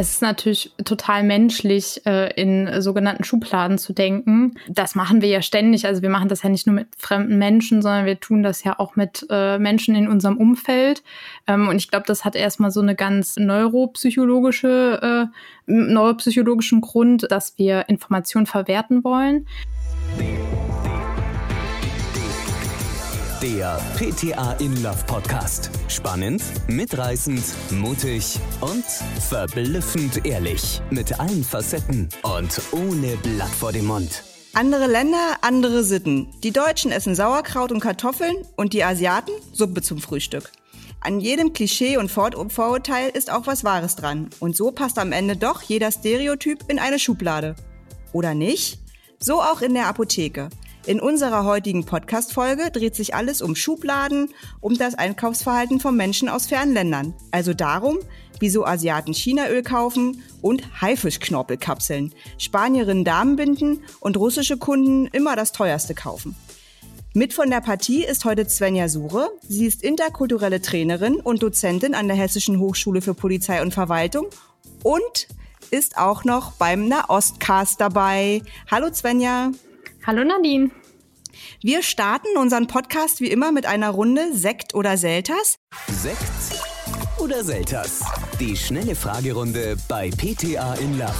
Es ist natürlich total menschlich, äh, in sogenannten Schubladen zu denken. Das machen wir ja ständig. Also wir machen das ja nicht nur mit fremden Menschen, sondern wir tun das ja auch mit äh, Menschen in unserem Umfeld. Ähm, und ich glaube, das hat erstmal so eine ganz neuropsychologische, äh, neuropsychologischen Grund, dass wir Informationen verwerten wollen. Der PTA in Love Podcast. Spannend, mitreißend, mutig und verblüffend ehrlich. Mit allen Facetten und ohne Blatt vor dem Mund. Andere Länder, andere Sitten. Die Deutschen essen Sauerkraut und Kartoffeln und die Asiaten Suppe zum Frühstück. An jedem Klischee und Vorurteil ist auch was Wahres dran. Und so passt am Ende doch jeder Stereotyp in eine Schublade. Oder nicht? So auch in der Apotheke. In unserer heutigen Podcast-Folge dreht sich alles um Schubladen, um das Einkaufsverhalten von Menschen aus fernen Ländern. Also darum, wieso Asiaten Chinaöl kaufen und Haifischknorpelkapseln, Spanierinnen Damenbinden und russische Kunden immer das teuerste kaufen. Mit von der Partie ist heute Svenja Sure. Sie ist interkulturelle Trainerin und Dozentin an der Hessischen Hochschule für Polizei und Verwaltung und ist auch noch beim Nahostcast dabei. Hallo Svenja. Hallo Nadine. Wir starten unseren Podcast wie immer mit einer Runde Sekt oder Selters. Sekt oder Selters? Die schnelle Fragerunde bei PTA in Love.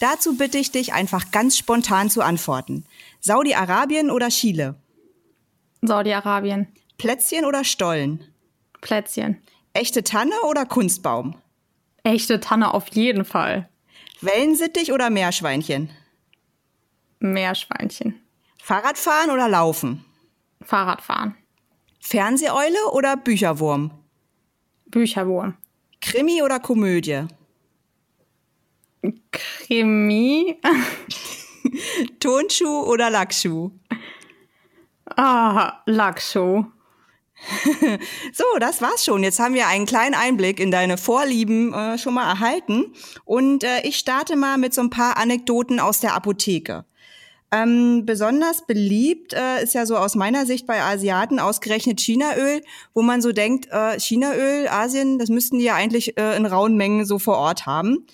Dazu bitte ich dich einfach ganz spontan zu antworten. Saudi-Arabien oder Chile? Saudi-Arabien. Plätzchen oder Stollen? Plätzchen. Echte Tanne oder Kunstbaum? Echte Tanne auf jeden Fall. Wellensittich oder Meerschweinchen? Meerschweinchen. Fahrradfahren oder Laufen? Fahrradfahren. Fernseheule oder Bücherwurm? Bücherwurm. Krimi oder Komödie? Krimi. Turnschuh oder Lackschuh? Ah, Lackschuh. so, das war's schon. Jetzt haben wir einen kleinen Einblick in deine Vorlieben äh, schon mal erhalten. Und äh, ich starte mal mit so ein paar Anekdoten aus der Apotheke. Ähm, besonders beliebt äh, ist ja so aus meiner Sicht bei Asiaten ausgerechnet Chinaöl, wo man so denkt, äh, Chinaöl, Asien, das müssten die ja eigentlich äh, in rauen Mengen so vor Ort haben.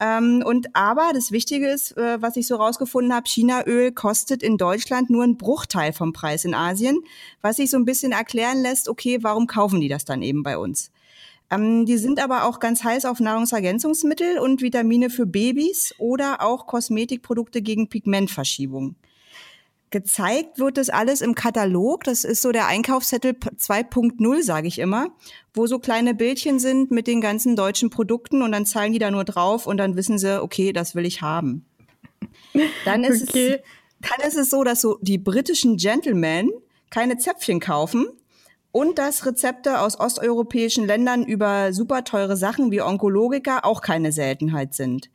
Ähm, und aber das Wichtige ist, äh, was ich so rausgefunden habe, Chinaöl kostet in Deutschland nur einen Bruchteil vom Preis in Asien, was sich so ein bisschen erklären lässt, okay, warum kaufen die das dann eben bei uns? Ähm, die sind aber auch ganz heiß auf Nahrungsergänzungsmittel und Vitamine für Babys oder auch Kosmetikprodukte gegen Pigmentverschiebung. Gezeigt wird das alles im Katalog. Das ist so der Einkaufszettel 2.0, sage ich immer, wo so kleine Bildchen sind mit den ganzen deutschen Produkten und dann zahlen die da nur drauf und dann wissen sie, okay, das will ich haben. Dann ist, okay. es, dann ist es so, dass so die britischen Gentlemen keine Zäpfchen kaufen, und dass Rezepte aus osteuropäischen Ländern über super teure Sachen wie Onkologika auch keine Seltenheit sind.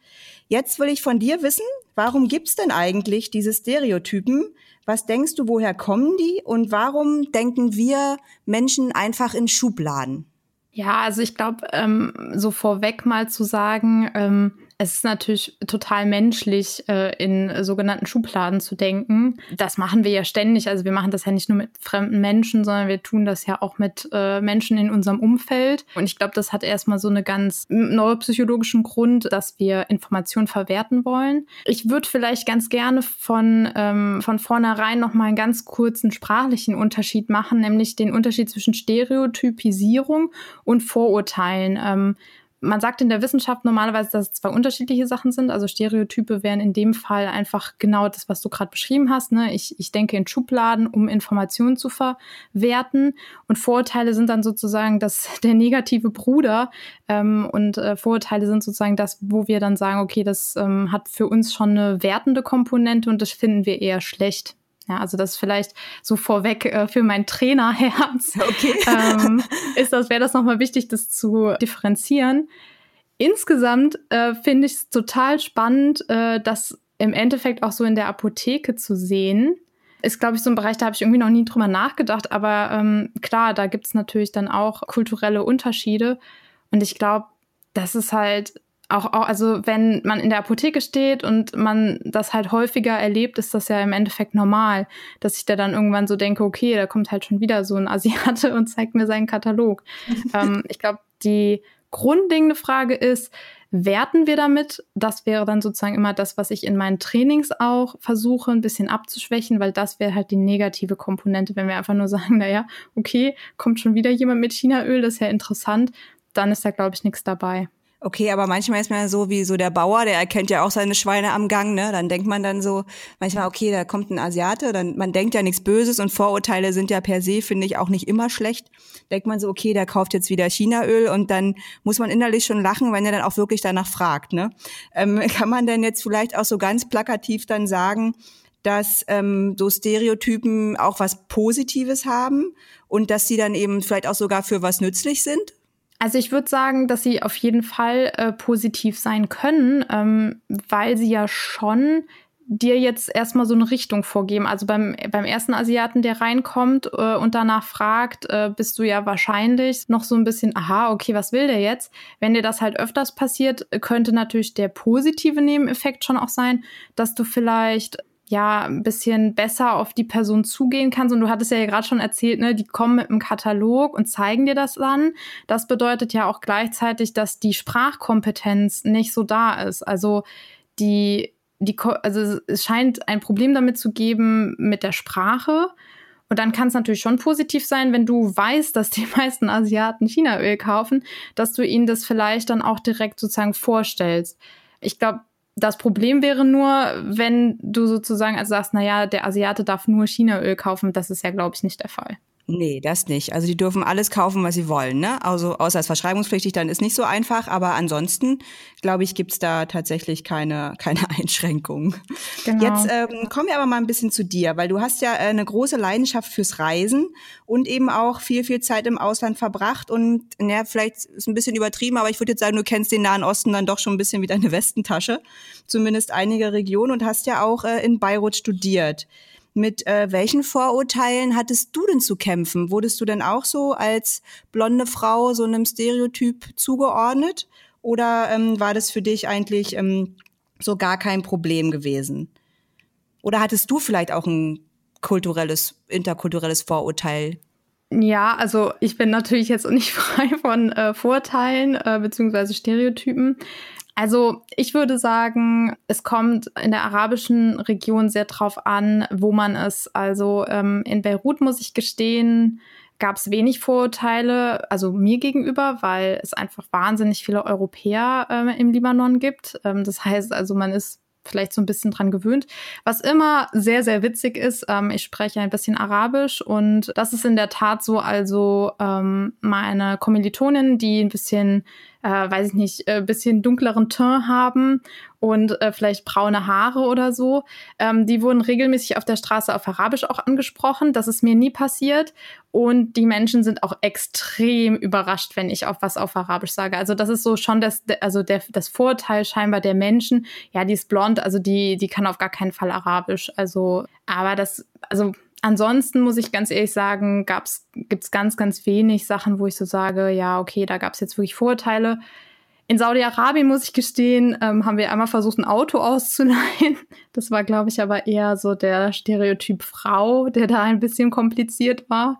Jetzt will ich von dir wissen, warum gibt's denn eigentlich diese Stereotypen? Was denkst du, woher kommen die und warum denken wir Menschen einfach in Schubladen? Ja, also ich glaube, ähm, so vorweg mal zu sagen, ähm, es ist natürlich total menschlich, äh, in sogenannten Schubladen zu denken. Das machen wir ja ständig. Also wir machen das ja nicht nur mit fremden Menschen, sondern wir tun das ja auch mit äh, Menschen in unserem Umfeld. Und ich glaube, das hat erstmal so eine ganz neuropsychologischen Grund, dass wir Informationen verwerten wollen. Ich würde vielleicht ganz gerne von, ähm, von vornherein nochmal einen ganz kurzen sprachlichen Unterschied machen, nämlich den Unterschied zwischen Stereotypisierung und Vorurteilen. Ähm, man sagt in der Wissenschaft normalerweise, dass es zwei unterschiedliche Sachen sind. Also Stereotype wären in dem Fall einfach genau das, was du gerade beschrieben hast. Ne? Ich, ich denke in Schubladen, um Informationen zu verwerten. Und Vorurteile sind dann sozusagen das, der negative Bruder. Ähm, und äh, Vorurteile sind sozusagen das, wo wir dann sagen, okay, das ähm, hat für uns schon eine wertende Komponente und das finden wir eher schlecht. Ja, also das vielleicht so vorweg äh, für mein Trainerherz. Okay. ähm, ist das, wäre das nochmal wichtig, das zu differenzieren. Insgesamt äh, finde ich es total spannend, äh, das im Endeffekt auch so in der Apotheke zu sehen. Ist, glaube ich, so ein Bereich, da habe ich irgendwie noch nie drüber nachgedacht. Aber ähm, klar, da gibt es natürlich dann auch kulturelle Unterschiede. Und ich glaube, das ist halt auch, auch, also wenn man in der Apotheke steht und man das halt häufiger erlebt, ist das ja im Endeffekt normal, dass ich da dann irgendwann so denke, okay, da kommt halt schon wieder so ein Asiate und zeigt mir seinen Katalog. ähm, ich glaube, die grundlegende Frage ist, werten wir damit? Das wäre dann sozusagen immer das, was ich in meinen Trainings auch versuche, ein bisschen abzuschwächen, weil das wäre halt die negative Komponente, wenn wir einfach nur sagen, naja, okay, kommt schon wieder jemand mit Chinaöl, das ist ja interessant, dann ist da, glaube ich, nichts dabei. Okay, aber manchmal ist man ja so wie so der Bauer, der erkennt ja auch seine Schweine am Gang, ne? Dann denkt man dann so, manchmal, okay, da kommt ein Asiate, dann man denkt ja nichts Böses und Vorurteile sind ja per se, finde ich, auch nicht immer schlecht. Denkt man so, okay, der kauft jetzt wieder Chinaöl und dann muss man innerlich schon lachen, wenn er dann auch wirklich danach fragt, ne? Ähm, kann man denn jetzt vielleicht auch so ganz plakativ dann sagen, dass ähm, so Stereotypen auch was Positives haben und dass sie dann eben vielleicht auch sogar für was nützlich sind? Also ich würde sagen, dass sie auf jeden Fall äh, positiv sein können, ähm, weil sie ja schon dir jetzt erstmal so eine Richtung vorgeben. Also beim, beim ersten Asiaten, der reinkommt äh, und danach fragt, äh, bist du ja wahrscheinlich noch so ein bisschen, aha, okay, was will der jetzt? Wenn dir das halt öfters passiert, könnte natürlich der positive Nebeneffekt schon auch sein, dass du vielleicht ja ein bisschen besser auf die Person zugehen kannst. Und du hattest ja gerade schon erzählt, ne, die kommen mit einem Katalog und zeigen dir das dann. Das bedeutet ja auch gleichzeitig, dass die Sprachkompetenz nicht so da ist. Also die, die, also es scheint ein Problem damit zu geben mit der Sprache. Und dann kann es natürlich schon positiv sein, wenn du weißt, dass die meisten Asiaten Chinaöl kaufen, dass du ihnen das vielleicht dann auch direkt sozusagen vorstellst. Ich glaube, das Problem wäre nur, wenn du sozusagen also sagst, naja, der Asiate darf nur Chinaöl kaufen. Das ist ja, glaube ich, nicht der Fall. Nee, das nicht. Also die dürfen alles kaufen, was sie wollen. Ne? Also außer als verschreibungspflichtig, dann ist nicht so einfach. Aber ansonsten, glaube ich, gibt's da tatsächlich keine, keine Einschränkungen. Genau. Jetzt ähm, kommen wir aber mal ein bisschen zu dir, weil du hast ja äh, eine große Leidenschaft fürs Reisen und eben auch viel, viel Zeit im Ausland verbracht. Und ja, vielleicht ist ein bisschen übertrieben, aber ich würde jetzt sagen, du kennst den Nahen Osten dann doch schon ein bisschen wie deine Westentasche. Zumindest einige Regionen und hast ja auch äh, in Beirut studiert. Mit äh, welchen Vorurteilen hattest du denn zu kämpfen? Wurdest du denn auch so als blonde Frau so einem Stereotyp zugeordnet? Oder ähm, war das für dich eigentlich ähm, so gar kein Problem gewesen? Oder hattest du vielleicht auch ein kulturelles, interkulturelles Vorurteil? Ja, also ich bin natürlich jetzt nicht frei von äh, Vorteilen äh, beziehungsweise Stereotypen. Also ich würde sagen, es kommt in der arabischen Region sehr drauf an, wo man ist. Also ähm, in Beirut muss ich gestehen, gab es wenig Vorurteile, also mir gegenüber, weil es einfach wahnsinnig viele Europäer äh, im Libanon gibt. Ähm, das heißt also, man ist vielleicht so ein bisschen dran gewöhnt. Was immer sehr, sehr witzig ist, ähm, ich spreche ein bisschen Arabisch und das ist in der Tat so, also ähm, meine Kommilitonin, die ein bisschen äh, weiß ich nicht, äh, bisschen dunkleren Teint haben und äh, vielleicht braune Haare oder so. Ähm, die wurden regelmäßig auf der Straße auf Arabisch auch angesprochen. Das ist mir nie passiert. Und die Menschen sind auch extrem überrascht, wenn ich auf was auf Arabisch sage. Also das ist so schon das, also der, das Vorteil scheinbar der Menschen. Ja, die ist blond, also die, die kann auf gar keinen Fall Arabisch. Also, aber das, also Ansonsten muss ich ganz ehrlich sagen, gibt es ganz, ganz wenig Sachen, wo ich so sage, ja, okay, da gab es jetzt wirklich Vorurteile. In Saudi-Arabien, muss ich gestehen, ähm, haben wir einmal versucht, ein Auto auszuleihen. Das war, glaube ich, aber eher so der Stereotyp Frau, der da ein bisschen kompliziert war.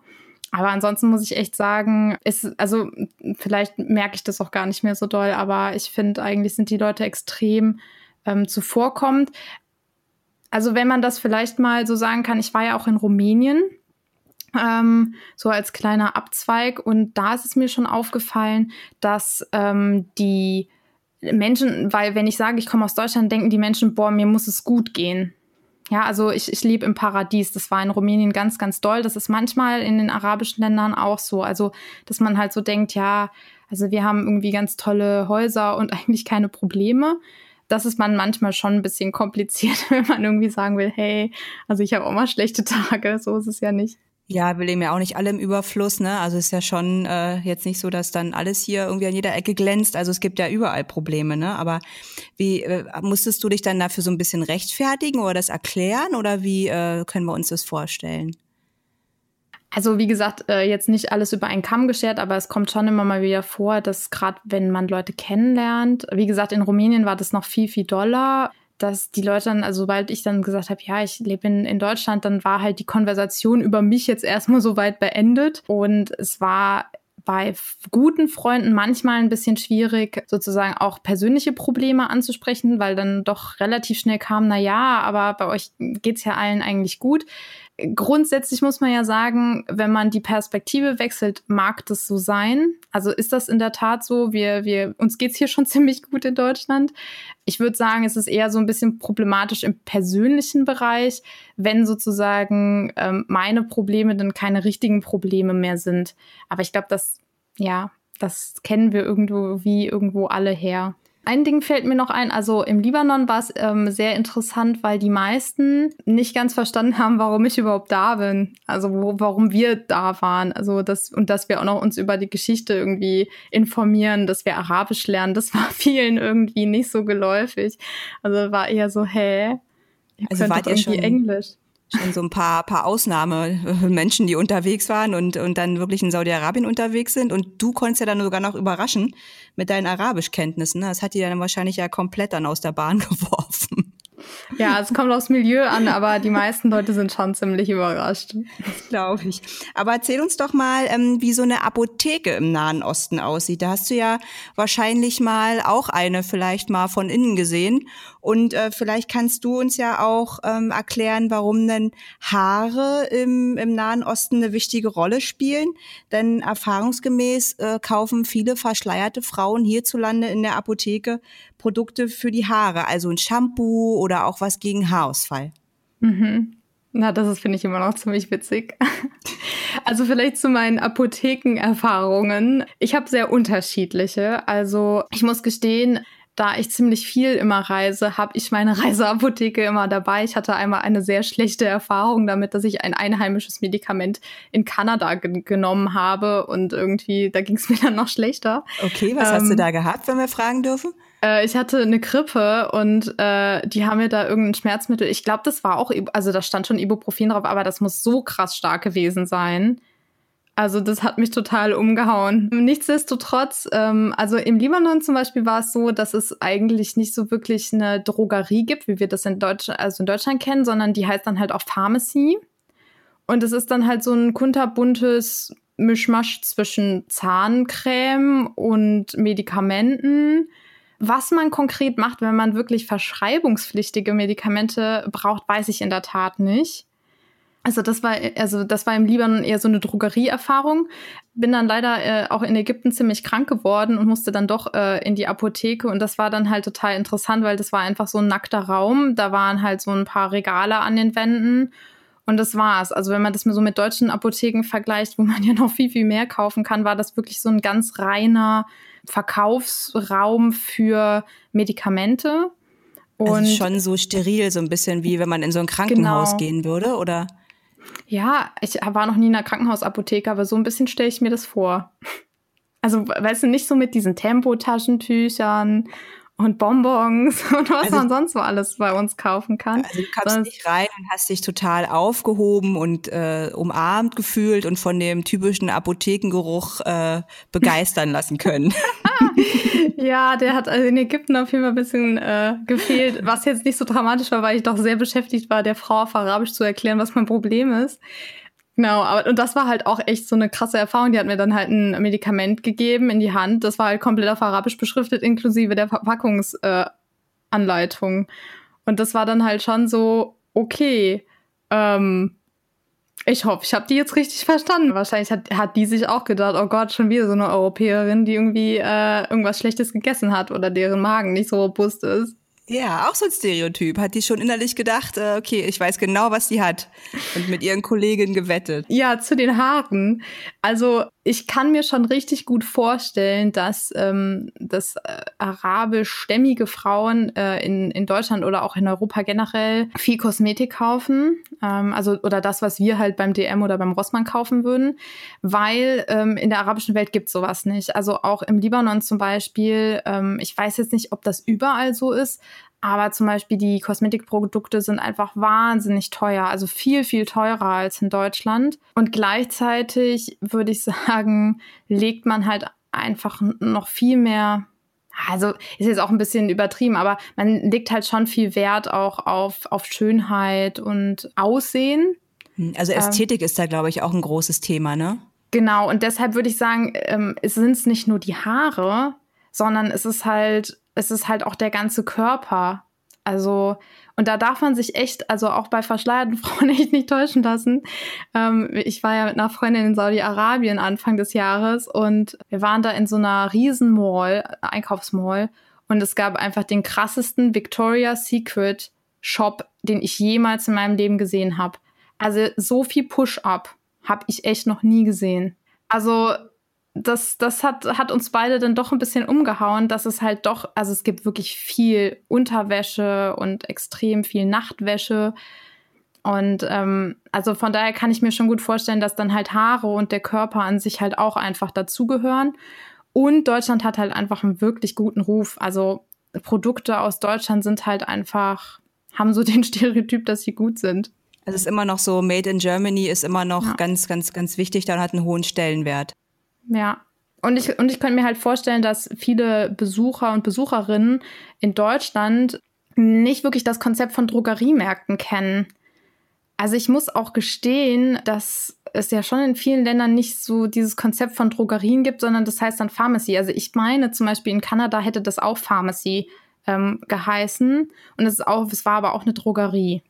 Aber ansonsten muss ich echt sagen, ist, also vielleicht merke ich das auch gar nicht mehr so doll, aber ich finde, eigentlich sind die Leute extrem ähm, zuvorkommend. Also wenn man das vielleicht mal so sagen kann, ich war ja auch in Rumänien, ähm, so als kleiner Abzweig. Und da ist es mir schon aufgefallen, dass ähm, die Menschen, weil wenn ich sage, ich komme aus Deutschland, denken die Menschen, boah, mir muss es gut gehen. Ja, also ich, ich lebe im Paradies. Das war in Rumänien ganz, ganz doll. Das ist manchmal in den arabischen Ländern auch so. Also, dass man halt so denkt, ja, also wir haben irgendwie ganz tolle Häuser und eigentlich keine Probleme das ist man manchmal schon ein bisschen kompliziert, wenn man irgendwie sagen will, hey, also ich habe auch mal schlechte Tage, so ist es ja nicht. Ja, wir leben ja auch nicht alle im Überfluss, ne? Also ist ja schon äh, jetzt nicht so, dass dann alles hier irgendwie an jeder Ecke glänzt. Also es gibt ja überall Probleme, ne? Aber wie äh, musstest du dich dann dafür so ein bisschen rechtfertigen oder das erklären oder wie äh, können wir uns das vorstellen? Also wie gesagt, äh, jetzt nicht alles über einen Kamm geschert, aber es kommt schon immer mal wieder vor, dass gerade wenn man Leute kennenlernt, wie gesagt, in Rumänien war das noch viel, viel doller, dass die Leute dann, also sobald ich dann gesagt habe, ja, ich lebe in, in Deutschland, dann war halt die Konversation über mich jetzt erstmal so weit beendet. Und es war bei guten Freunden manchmal ein bisschen schwierig, sozusagen auch persönliche Probleme anzusprechen, weil dann doch relativ schnell kam, na ja, aber bei euch geht's ja allen eigentlich gut grundsätzlich muss man ja sagen, wenn man die Perspektive wechselt, mag das so sein. Also ist das in der Tat so. Wir, wir, uns geht's hier schon ziemlich gut in Deutschland. Ich würde sagen, es ist eher so ein bisschen problematisch im persönlichen Bereich, wenn sozusagen ähm, meine Probleme dann keine richtigen Probleme mehr sind. Aber ich glaube, das, ja, das kennen wir irgendwo wie irgendwo alle her. Ein Ding fällt mir noch ein, also im Libanon war es ähm, sehr interessant, weil die meisten nicht ganz verstanden haben, warum ich überhaupt da bin. Also wo, warum wir da waren. Also das und dass wir auch noch uns über die Geschichte irgendwie informieren, dass wir Arabisch lernen, das war vielen irgendwie nicht so geläufig. Also war eher so, hä? Ihr also wart ihr schon Englisch schon so ein paar, paar Ausnahmemenschen, die unterwegs waren und, und dann wirklich in Saudi-Arabien unterwegs sind. Und du konntest ja dann sogar noch überraschen mit deinen Arabischkenntnissen. Das hat die dann wahrscheinlich ja komplett dann aus der Bahn geworfen. Ja, es kommt aufs Milieu an, aber die meisten Leute sind schon ziemlich überrascht. Das glaube ich. Aber erzähl uns doch mal, ähm, wie so eine Apotheke im Nahen Osten aussieht. Da hast du ja wahrscheinlich mal auch eine vielleicht mal von innen gesehen. Und äh, vielleicht kannst du uns ja auch ähm, erklären, warum denn Haare im, im Nahen Osten eine wichtige Rolle spielen. Denn erfahrungsgemäß äh, kaufen viele verschleierte Frauen hierzulande in der Apotheke Produkte für die Haare, also ein Shampoo oder auch was gegen Haarausfall. Mhm. Na, das ist, finde ich, immer noch ziemlich witzig. Also vielleicht zu meinen Apothekenerfahrungen. Ich habe sehr unterschiedliche. Also ich muss gestehen, da ich ziemlich viel immer reise, habe ich meine Reiseapotheke immer dabei. Ich hatte einmal eine sehr schlechte Erfahrung damit, dass ich ein einheimisches Medikament in Kanada ge genommen habe und irgendwie, da ging es mir dann noch schlechter. Okay, was ähm, hast du ähm, da gehabt, wenn wir fragen dürfen? Äh, ich hatte eine Grippe und äh, die haben mir da irgendein Schmerzmittel. Ich glaube, das war auch, also da stand schon Ibuprofen drauf, aber das muss so krass stark gewesen sein. Also das hat mich total umgehauen. Nichtsdestotrotz, ähm, also im Libanon zum Beispiel war es so, dass es eigentlich nicht so wirklich eine Drogerie gibt, wie wir das in Deutschland, also in Deutschland kennen, sondern die heißt dann halt auch Pharmacy. Und es ist dann halt so ein kunterbuntes Mischmasch zwischen Zahncreme und Medikamenten. Was man konkret macht, wenn man wirklich verschreibungspflichtige Medikamente braucht, weiß ich in der Tat nicht. Also das war, also das war im Libanon eher so eine Drogerieerfahrung. Bin dann leider äh, auch in Ägypten ziemlich krank geworden und musste dann doch äh, in die Apotheke. Und das war dann halt total interessant, weil das war einfach so ein nackter Raum. Da waren halt so ein paar Regale an den Wänden. Und das war's. Also wenn man das so mit deutschen Apotheken vergleicht, wo man ja noch viel, viel mehr kaufen kann, war das wirklich so ein ganz reiner Verkaufsraum für Medikamente. Und also schon so steril, so ein bisschen wie wenn man in so ein Krankenhaus genau. gehen würde, oder? Ja, ich war noch nie in einer Krankenhausapotheke, aber so ein bisschen stelle ich mir das vor. Also, weißt du, nicht so mit diesen Tempotaschentüchern und Bonbons und was also, man sonst so alles bei uns kaufen kann. Also du kamst nicht rein und hast dich total aufgehoben und äh, umarmt gefühlt und von dem typischen Apothekengeruch äh, begeistern lassen können. ja, der hat also in Ägypten auf jeden Fall ein bisschen äh, gefehlt, was jetzt nicht so dramatisch war, weil ich doch sehr beschäftigt war, der Frau auf Arabisch zu erklären, was mein Problem ist. Genau, aber und das war halt auch echt so eine krasse Erfahrung. Die hat mir dann halt ein Medikament gegeben in die Hand. Das war halt komplett auf Arabisch beschriftet, inklusive der Verpackungsanleitung. Äh, und das war dann halt schon so, okay, ähm, ich hoffe, ich habe die jetzt richtig verstanden. Wahrscheinlich hat, hat die sich auch gedacht, oh Gott, schon wieder so eine Europäerin, die irgendwie äh, irgendwas Schlechtes gegessen hat oder deren Magen nicht so robust ist. Ja, auch so ein Stereotyp. Hat die schon innerlich gedacht, äh, okay, ich weiß genau, was die hat. Und mit ihren Kolleginnen gewettet. Ja, zu den Haaren. Also ich kann mir schon richtig gut vorstellen, dass, ähm, dass äh, arabischstämmige Frauen äh, in, in Deutschland oder auch in Europa generell viel Kosmetik kaufen. Ähm, also oder das, was wir halt beim DM oder beim Rossmann kaufen würden. Weil ähm, in der arabischen Welt gibt's sowas nicht. Also auch im Libanon zum Beispiel, ähm, ich weiß jetzt nicht, ob das überall so ist, aber zum Beispiel die Kosmetikprodukte sind einfach wahnsinnig teuer, also viel, viel teurer als in Deutschland. Und gleichzeitig würde ich sagen, legt man halt einfach noch viel mehr also ist jetzt auch ein bisschen übertrieben, aber man legt halt schon viel Wert auch auf, auf Schönheit und Aussehen. Hm, also ähm, Ästhetik ähm, ist da, glaube ich, auch ein großes Thema, ne? Genau, und deshalb würde ich sagen, ähm, es sind es nicht nur die Haare, sondern es ist halt, es ist halt auch der ganze Körper. Also, und da darf man sich echt, also auch bei verschleierten Frauen echt nicht täuschen lassen. Ähm, ich war ja mit einer Freundin in Saudi-Arabien Anfang des Jahres und wir waren da in so einer riesen Mall, Einkaufsmall, und es gab einfach den krassesten Victoria's Secret Shop, den ich jemals in meinem Leben gesehen habe. Also so viel Push-up habe ich echt noch nie gesehen. Also das, das hat, hat uns beide dann doch ein bisschen umgehauen, dass es halt doch, also es gibt wirklich viel Unterwäsche und extrem viel Nachtwäsche. Und ähm, also von daher kann ich mir schon gut vorstellen, dass dann halt Haare und der Körper an sich halt auch einfach dazugehören. Und Deutschland hat halt einfach einen wirklich guten Ruf. Also Produkte aus Deutschland sind halt einfach, haben so den Stereotyp, dass sie gut sind. Es ist immer noch so, Made in Germany ist immer noch ja. ganz, ganz, ganz wichtig, dann hat einen hohen Stellenwert. Ja. Und ich, und ich könnte mir halt vorstellen, dass viele Besucher und Besucherinnen in Deutschland nicht wirklich das Konzept von Drogeriemärkten kennen. Also ich muss auch gestehen, dass es ja schon in vielen Ländern nicht so dieses Konzept von Drogerien gibt, sondern das heißt dann Pharmacy. Also ich meine zum Beispiel in Kanada hätte das auch Pharmacy ähm, geheißen und es ist auch, es war aber auch eine Drogerie.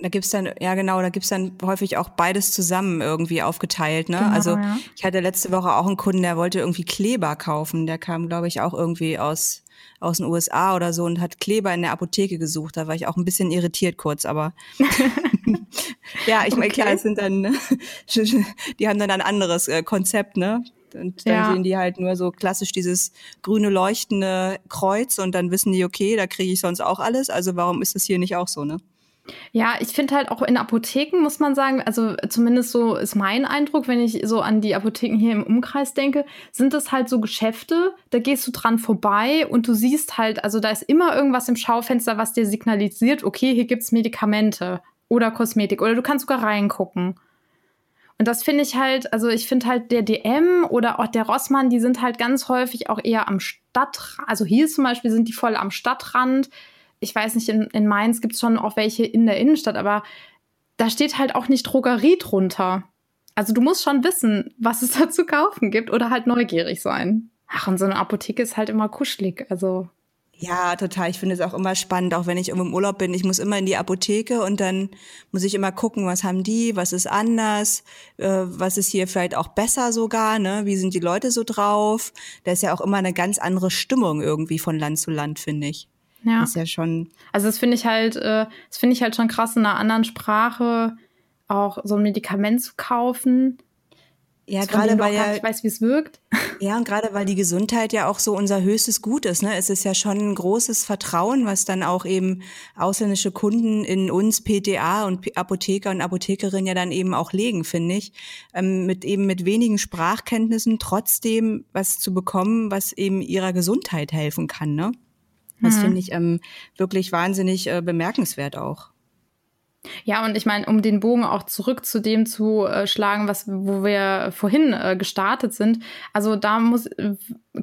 Da gibt's dann, ja genau, da gibt's dann häufig auch beides zusammen irgendwie aufgeteilt. Ne? Genau, also ja. ich hatte letzte Woche auch einen Kunden, der wollte irgendwie Kleber kaufen. Der kam, glaube ich, auch irgendwie aus, aus den USA oder so und hat Kleber in der Apotheke gesucht. Da war ich auch ein bisschen irritiert kurz, aber ja, ich meine, Okay. klar, es sind dann, die haben dann ein anderes äh, Konzept, ne? Und dann Ja. sehen die halt nur so klassisch dieses grüne leuchtende Kreuz und dann wissen die, okay, da kriege ich sonst auch alles. Also warum ist es hier nicht auch so, ne? Ja, ich finde halt auch in Apotheken muss man sagen, also zumindest so ist mein Eindruck, wenn ich so an die Apotheken hier im Umkreis denke, sind das halt so Geschäfte, da gehst du dran vorbei und du siehst halt, also da ist immer irgendwas im Schaufenster, was dir signalisiert, okay, hier gibt's Medikamente oder Kosmetik oder du kannst sogar reingucken. Und das finde ich halt, also ich finde halt der DM oder auch der Rossmann, die sind halt ganz häufig auch eher am Stadtrand. Also hier zum Beispiel sind die voll am Stadtrand. Ich weiß nicht, in, in Mainz gibt es schon auch welche in der Innenstadt, aber da steht halt auch nicht Drogerie drunter. Also du musst schon wissen, was es da zu kaufen gibt oder halt neugierig sein. Ach, und so eine Apotheke ist halt immer kuschelig. Also Ja, total. Ich finde es auch immer spannend, auch wenn ich im Urlaub bin. Ich muss immer in die Apotheke und dann muss ich immer gucken, was haben die, was ist anders, äh, was ist hier vielleicht auch besser sogar, ne? Wie sind die Leute so drauf? Da ist ja auch immer eine ganz andere Stimmung irgendwie von Land zu Land, finde ich. Ja. Das ist ja schon, Also das finde ich halt, äh, das finde ich halt schon krass, in einer anderen Sprache auch so ein Medikament zu kaufen. ja, gerade weil ja, nicht weißt, wie es wirkt. Ja, und gerade weil die Gesundheit ja auch so unser höchstes Gut ist, ne? Es ist ja schon ein großes Vertrauen, was dann auch eben ausländische Kunden in uns PTA und Apotheker und Apothekerinnen ja dann eben auch legen, finde ich. Ähm, mit eben mit wenigen Sprachkenntnissen trotzdem was zu bekommen, was eben ihrer Gesundheit helfen kann, ne? Das Mhm. finde ich ähm, wirklich wahnsinnig äh, bemerkenswert auch. Ja, und ich meine, um den Bogen auch zurück zu dem zu äh, schlagen, was, wo wir vorhin äh, gestartet sind. Also da muss,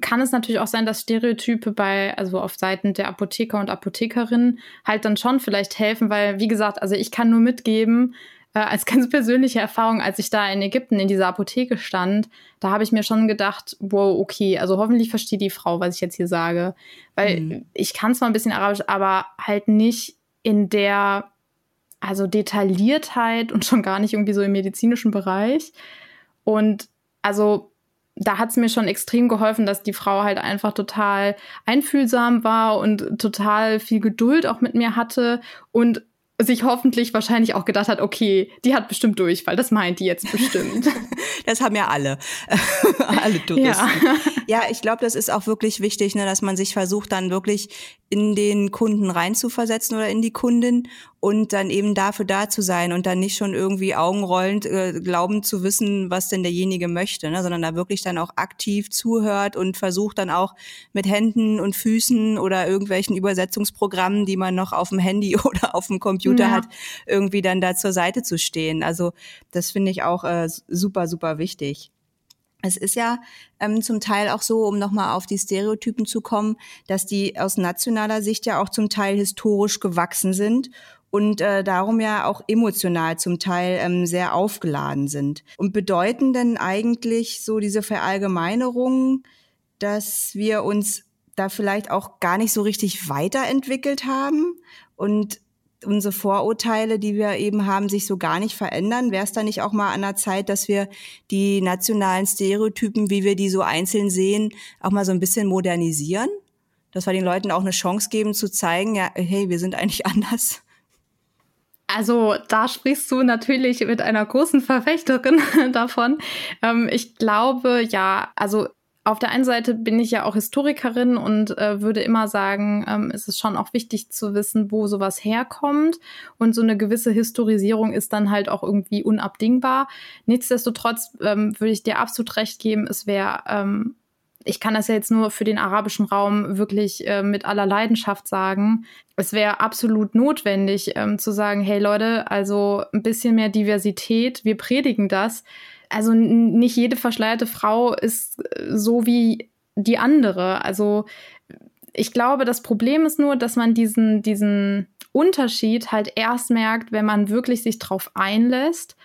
kann es natürlich auch sein, dass Stereotype bei, also auf Seiten der Apotheker und Apothekerinnen halt dann schon vielleicht helfen, weil, wie gesagt, also ich kann nur mitgeben, äh, als ganz persönliche Erfahrung, als ich da in Ägypten in dieser Apotheke stand, da habe ich mir schon gedacht, wow, okay, also hoffentlich versteht die Frau, was ich jetzt hier sage. Weil Mhm. ich kann zwar ein bisschen Arabisch, aber halt nicht in der also Detailliertheit und schon gar nicht irgendwie so im medizinischen Bereich. Und also da hat es mir schon extrem geholfen, dass die Frau halt einfach total einfühlsam war und total viel Geduld auch mit mir hatte und sich hoffentlich wahrscheinlich auch gedacht hat, okay, die hat bestimmt Durchfall, das meint die jetzt bestimmt. Das haben ja alle, alle Touristen. ja. Ja, ich glaube, das ist auch wirklich wichtig, ne, dass man sich versucht, dann wirklich in den Kunden reinzuversetzen oder in die Kundin und dann eben dafür da zu sein und dann nicht schon irgendwie augenrollend äh, glauben zu wissen, was denn derjenige möchte, ne, sondern da wirklich dann auch aktiv zuhört und versucht dann auch mit Händen und Füßen oder irgendwelchen Übersetzungsprogrammen, die man noch auf dem Handy oder auf dem Computer Ja. hat, irgendwie dann da zur Seite zu stehen. Also das finde ich auch äh, super, super wichtig. Es ist ja ähm, zum Teil auch so, um nochmal auf die Stereotypen zu kommen, dass die aus nationaler Sicht ja auch zum Teil historisch gewachsen sind und äh, darum ja auch emotional zum Teil ähm, sehr aufgeladen sind. Und bedeuten denn eigentlich so diese Verallgemeinerungen, dass wir uns da vielleicht auch gar nicht so richtig weiterentwickelt haben und unsere Vorurteile, die wir eben haben, sich so gar nicht verändern? Wäre es da nicht auch mal an der Zeit, dass wir die nationalen Stereotypen, wie wir die so einzeln sehen, auch mal so ein bisschen modernisieren? Dass wir den Leuten auch eine Chance geben zu zeigen, ja, hey, wir sind eigentlich anders. Also da sprichst du natürlich mit einer großen Verfechterin davon. Ähm, ich glaube, ja, also auf der einen Seite bin ich ja auch Historikerin und äh, würde immer sagen, ähm, es ist schon auch wichtig zu wissen, wo sowas herkommt. Und so eine gewisse Historisierung ist dann halt auch irgendwie unabdingbar. Nichtsdestotrotz ähm, würde ich dir absolut recht geben, es wäre ähm, ich kann das ja jetzt nur für den arabischen Raum wirklich äh, mit aller Leidenschaft sagen. Es wäre absolut notwendig ähm, zu sagen, hey Leute, also ein bisschen mehr Diversität, wir predigen das. Also nicht jede verschleierte Frau ist äh, so wie die andere. Also ich glaube, das Problem ist nur, dass man diesen, diesen Unterschied halt erst merkt, wenn man wirklich sich drauf einlässt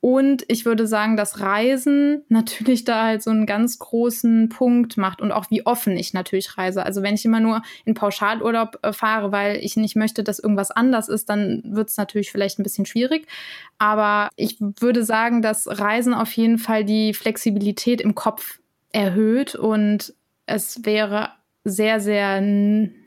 und ich würde sagen, dass Reisen natürlich da halt so einen ganz großen Punkt macht und auch wie offen ich natürlich reise. Also wenn ich immer nur in Pauschalurlaub äh, fahre, weil ich nicht möchte, dass irgendwas anders ist, dann wird es natürlich vielleicht ein bisschen schwierig. Aber ich würde sagen, dass Reisen auf jeden Fall die Flexibilität im Kopf erhöht und es wäre sehr, sehr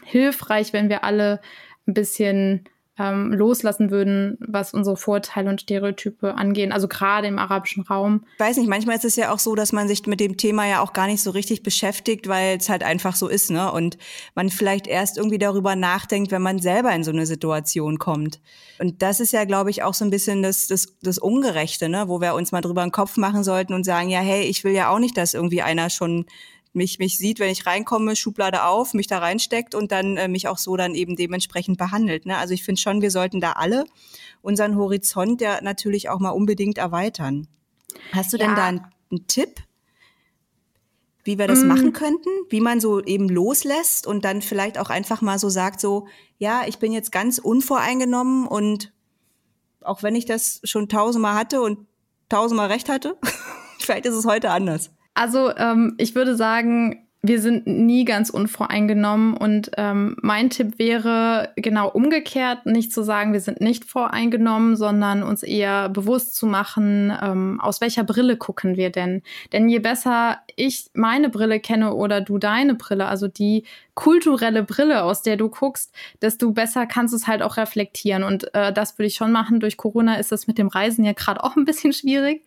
hilfreich, wenn wir alle ein bisschen ähm, loslassen würden, was unsere Vorteile und Stereotype angehen, also gerade im arabischen Raum. Ich weiß nicht, manchmal ist es ja auch so, dass man sich mit dem Thema ja auch gar nicht so richtig beschäftigt, weil es halt einfach so ist, ne? Und man vielleicht erst irgendwie darüber nachdenkt, wenn man selber in so eine Situation kommt. Und das ist ja, glaube ich, auch so ein bisschen das, das, das Ungerechte, ne? Wo wir uns mal drüber einen Kopf machen sollten und sagen, ja, hey, ich will ja auch nicht, dass irgendwie einer schon mich, mich sieht, wenn ich reinkomme, Schublade auf, mich da reinsteckt und dann äh, mich auch so dann eben dementsprechend behandelt. Ne? Also ich finde schon, wir sollten da alle unseren Horizont ja natürlich auch mal unbedingt erweitern. Hast du ja. denn da einen, einen, Tipp, wie wir das mm. machen könnten? Wie man so eben loslässt und dann vielleicht auch einfach mal so sagt, so, ja, ich bin jetzt ganz unvoreingenommen und auch wenn ich das schon tausendmal hatte und tausendmal recht hatte, vielleicht ist es heute anders. Also ähm, ich würde sagen, wir sind nie ganz unvoreingenommen und ähm, mein Tipp wäre genau umgekehrt, nicht zu sagen, wir sind nicht voreingenommen, sondern uns eher bewusst zu machen, ähm, aus welcher Brille gucken wir denn? Denn je besser ich meine Brille kenne oder du deine Brille, also die kulturelle Brille, aus der du guckst, desto besser kannst du es halt auch reflektieren. Und äh, das würde ich schon machen. Durch Corona ist das mit dem Reisen ja gerade auch ein bisschen schwierig.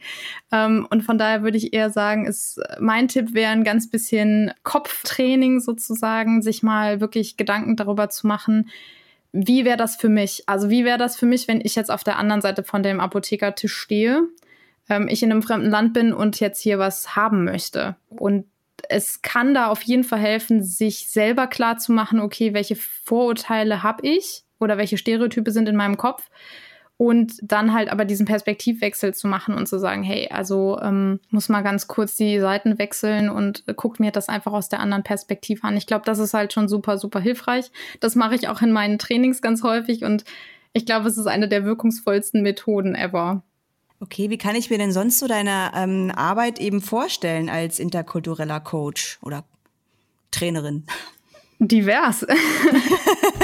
Ähm, und von daher würde ich eher sagen, ist mein Tipp wäre ein ganz bisschen Kopftraining sozusagen, sich mal wirklich Gedanken darüber zu machen, wie wäre das für mich? Also wie wäre das für mich, wenn ich jetzt auf der anderen Seite von dem Apothekertisch stehe, ähm, ich in einem fremden Land bin und jetzt hier was haben möchte? Und es kann da auf jeden Fall helfen, sich selber klar zu machen, okay, welche Vorurteile habe ich oder welche Stereotype sind in meinem Kopf und dann halt aber diesen Perspektivwechsel zu machen und zu sagen, hey, also ähm, muss mal ganz kurz die Seiten wechseln und äh, guckt mir das einfach aus der anderen Perspektive an. Ich glaube, das ist halt schon super, super hilfreich. Das mache ich auch in meinen Trainings ganz häufig und ich glaube, es ist eine der wirkungsvollsten Methoden ever. Okay, wie kann ich mir denn sonst so deine ähm, Arbeit eben vorstellen als interkultureller Coach oder Trainerin? Divers.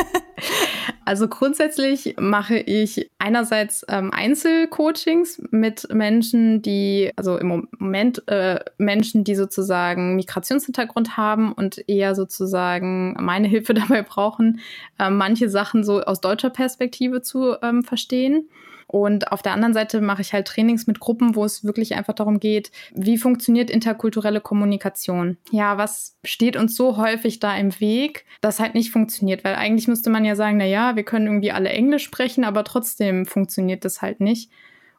also grundsätzlich mache ich einerseits ähm, Einzelcoachings mit Menschen, die, also im Moment äh, Menschen, die sozusagen Migrationshintergrund haben und eher sozusagen meine Hilfe dabei brauchen, äh, manche Sachen so aus deutscher Perspektive zu ähm, verstehen. Und auf der anderen Seite mache ich halt Trainings mit Gruppen, wo es wirklich einfach darum geht, wie funktioniert interkulturelle Kommunikation? Ja, was steht uns so häufig da im Weg, das halt nicht funktioniert? Weil eigentlich müsste man ja sagen, na ja, wir können irgendwie alle Englisch sprechen, aber trotzdem funktioniert das halt nicht.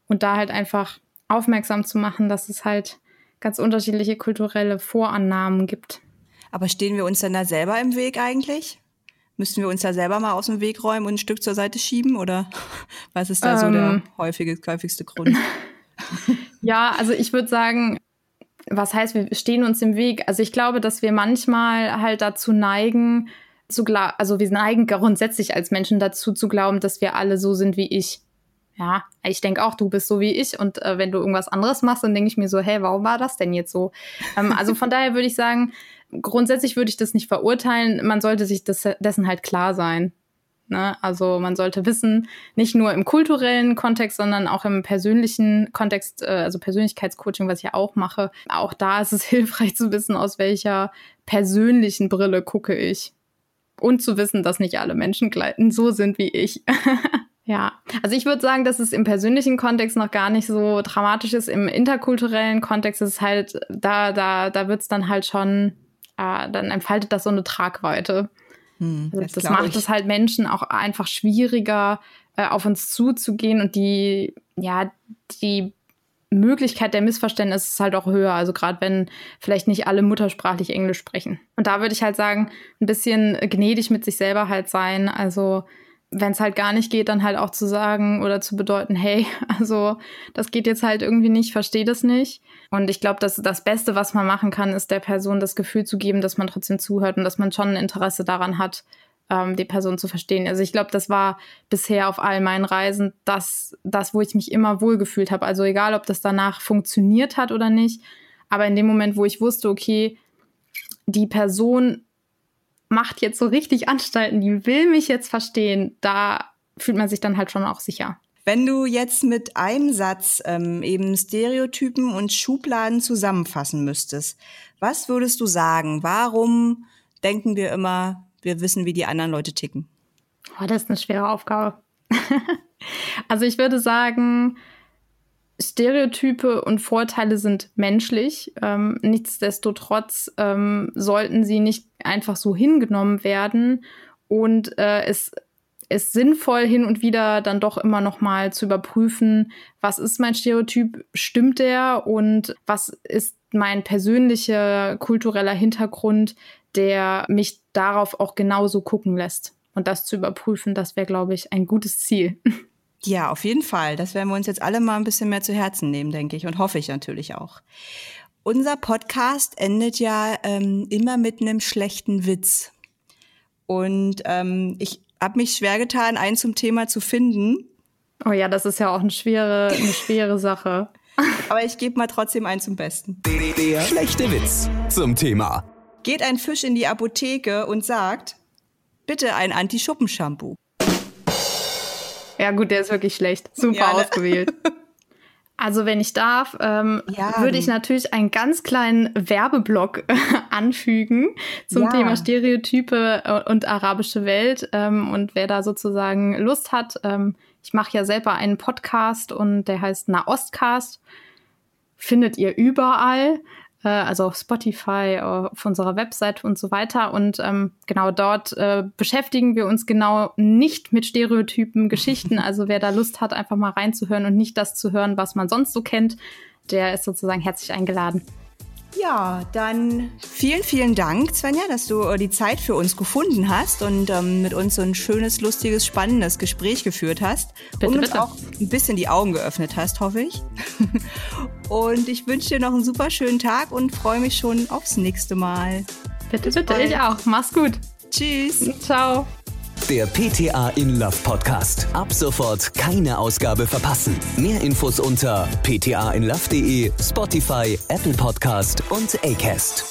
Und da halt einfach aufmerksam zu machen, dass es halt ganz unterschiedliche kulturelle Vorannahmen gibt. Aber stehen wir uns denn da selber im Weg eigentlich? Müssten wir uns da selber mal aus dem Weg räumen und ein Stück zur Seite schieben oder was ist da ähm, so der ähm. häufige, häufigste Grund? ja, also ich würde sagen, was heißt, wir stehen uns im Weg? Also ich glaube, dass wir manchmal halt dazu neigen, zu glauben, also wir neigen grundsätzlich als Menschen dazu zu glauben, dass wir alle so sind wie ich. Ja, ich denke auch, du bist so wie ich und äh, wenn du irgendwas anderes machst, dann denke ich mir so, hey, warum war das denn jetzt so? Ähm, also von daher würde ich sagen, grundsätzlich würde ich das nicht verurteilen. Man sollte sich des, dessen halt klar sein. Ne? Also man sollte wissen, nicht nur im kulturellen Kontext, sondern auch im persönlichen Kontext, äh, also Persönlichkeitscoaching, was ich ja auch mache. Auch da ist es hilfreich zu wissen, aus welcher persönlichen Brille gucke ich. Und zu wissen, dass nicht alle Menschen so sind wie ich. Ja, also ich würde sagen, dass es im persönlichen Kontext noch gar nicht so dramatisch ist. Im interkulturellen Kontext ist es halt, da, da, da wird es dann halt schon, äh, dann entfaltet das so eine Tragweite. Hm, das, das macht es halt Menschen auch einfach schwieriger, äh, auf uns zuzugehen und die, ja, die Möglichkeit der Missverständnisse ist halt auch höher. Also gerade wenn vielleicht nicht alle muttersprachlich Englisch sprechen. Und da würde ich halt sagen, ein bisschen gnädig mit sich selber halt sein. Also wenn es halt gar nicht geht, dann halt auch zu sagen oder zu bedeuten, hey, also das geht jetzt halt irgendwie nicht, verstehe das nicht. Und ich glaube, dass das Beste, was man machen kann, ist der Person das Gefühl zu geben, dass man trotzdem zuhört und dass man schon ein Interesse daran hat, ähm, die Person zu verstehen. Also ich glaube, das war bisher auf all meinen Reisen das, das, wo ich mich immer wohlgefühlt habe. Also egal, ob das danach funktioniert hat oder nicht. Aber in dem Moment, wo ich wusste, okay, die Person macht jetzt so richtig Anstalten, die will mich jetzt verstehen, da fühlt man sich dann halt schon auch sicher. Wenn du jetzt mit einem Satz ähm, eben Stereotypen und Schubladen zusammenfassen müsstest, was würdest du sagen? Warum denken wir immer, wir wissen, wie die anderen Leute ticken? Oh, das ist eine schwere Aufgabe. also ich würde sagen, Stereotype und Vorteile sind menschlich. Ähm, nichtsdestotrotz ähm, sollten sie nicht einfach so hingenommen werden und äh, es ist sinnvoll, hin und wieder dann doch immer noch mal zu überprüfen, was ist mein Stereotyp, stimmt der und was ist mein persönlicher kultureller Hintergrund, der mich darauf auch genauso gucken lässt. Und das zu überprüfen, das wäre, glaube ich, ein gutes Ziel. Ja, auf jeden Fall. Das werden wir uns jetzt alle mal ein bisschen mehr zu Herzen nehmen, denke ich. Und hoffe ich natürlich auch. Unser Podcast endet ja ähm, immer mit einem schlechten Witz. Und ähm, ich habe mich schwer getan, einen zum Thema zu finden. Oh ja, das ist ja auch eine schwere, eine schwere Sache. Aber ich gebe mal trotzdem einen zum Besten. Der schlechte Witz zum Thema. Geht ein Fisch in die Apotheke und sagt, bitte ein Anti-Schuppen-Shampoo. Ja gut, der ist wirklich schlecht. Super ja, ne? ausgewählt. Also wenn ich darf, ähm, ja. würde ich natürlich einen ganz kleinen Werbeblock äh, anfügen zum ja. Thema Stereotype äh, und arabische Welt. Ähm, und wer da sozusagen Lust hat, ähm, ich mache ja selber einen Podcast und der heißt Nahostcast. Findet ihr überall äh, also auf Spotify, auf unserer Website und so weiter. Und ähm, genau dort äh, beschäftigen wir uns genau nicht mit Stereotypen, Geschichten. Also wer da Lust hat, einfach mal reinzuhören und nicht das zu hören, was man sonst so kennt, der ist sozusagen herzlich eingeladen. Ja, dann vielen, vielen Dank, Svenja, dass du äh, die Zeit für uns gefunden hast und ähm, mit uns so ein schönes, lustiges, spannendes Gespräch geführt hast bitte, und uns bitte. auch ein bisschen die Augen geöffnet hast, hoffe ich. und ich wünsche dir noch einen super schönen Tag und freue mich schon aufs nächste Mal. Bitte, Bis bitte, bald. ich auch. Mach's gut. Tschüss. Ciao. Der PTA in Love Podcast. Ab sofort keine Ausgabe verpassen. Mehr Infos unter ptainlove.de, Spotify, Apple Podcast und Acast.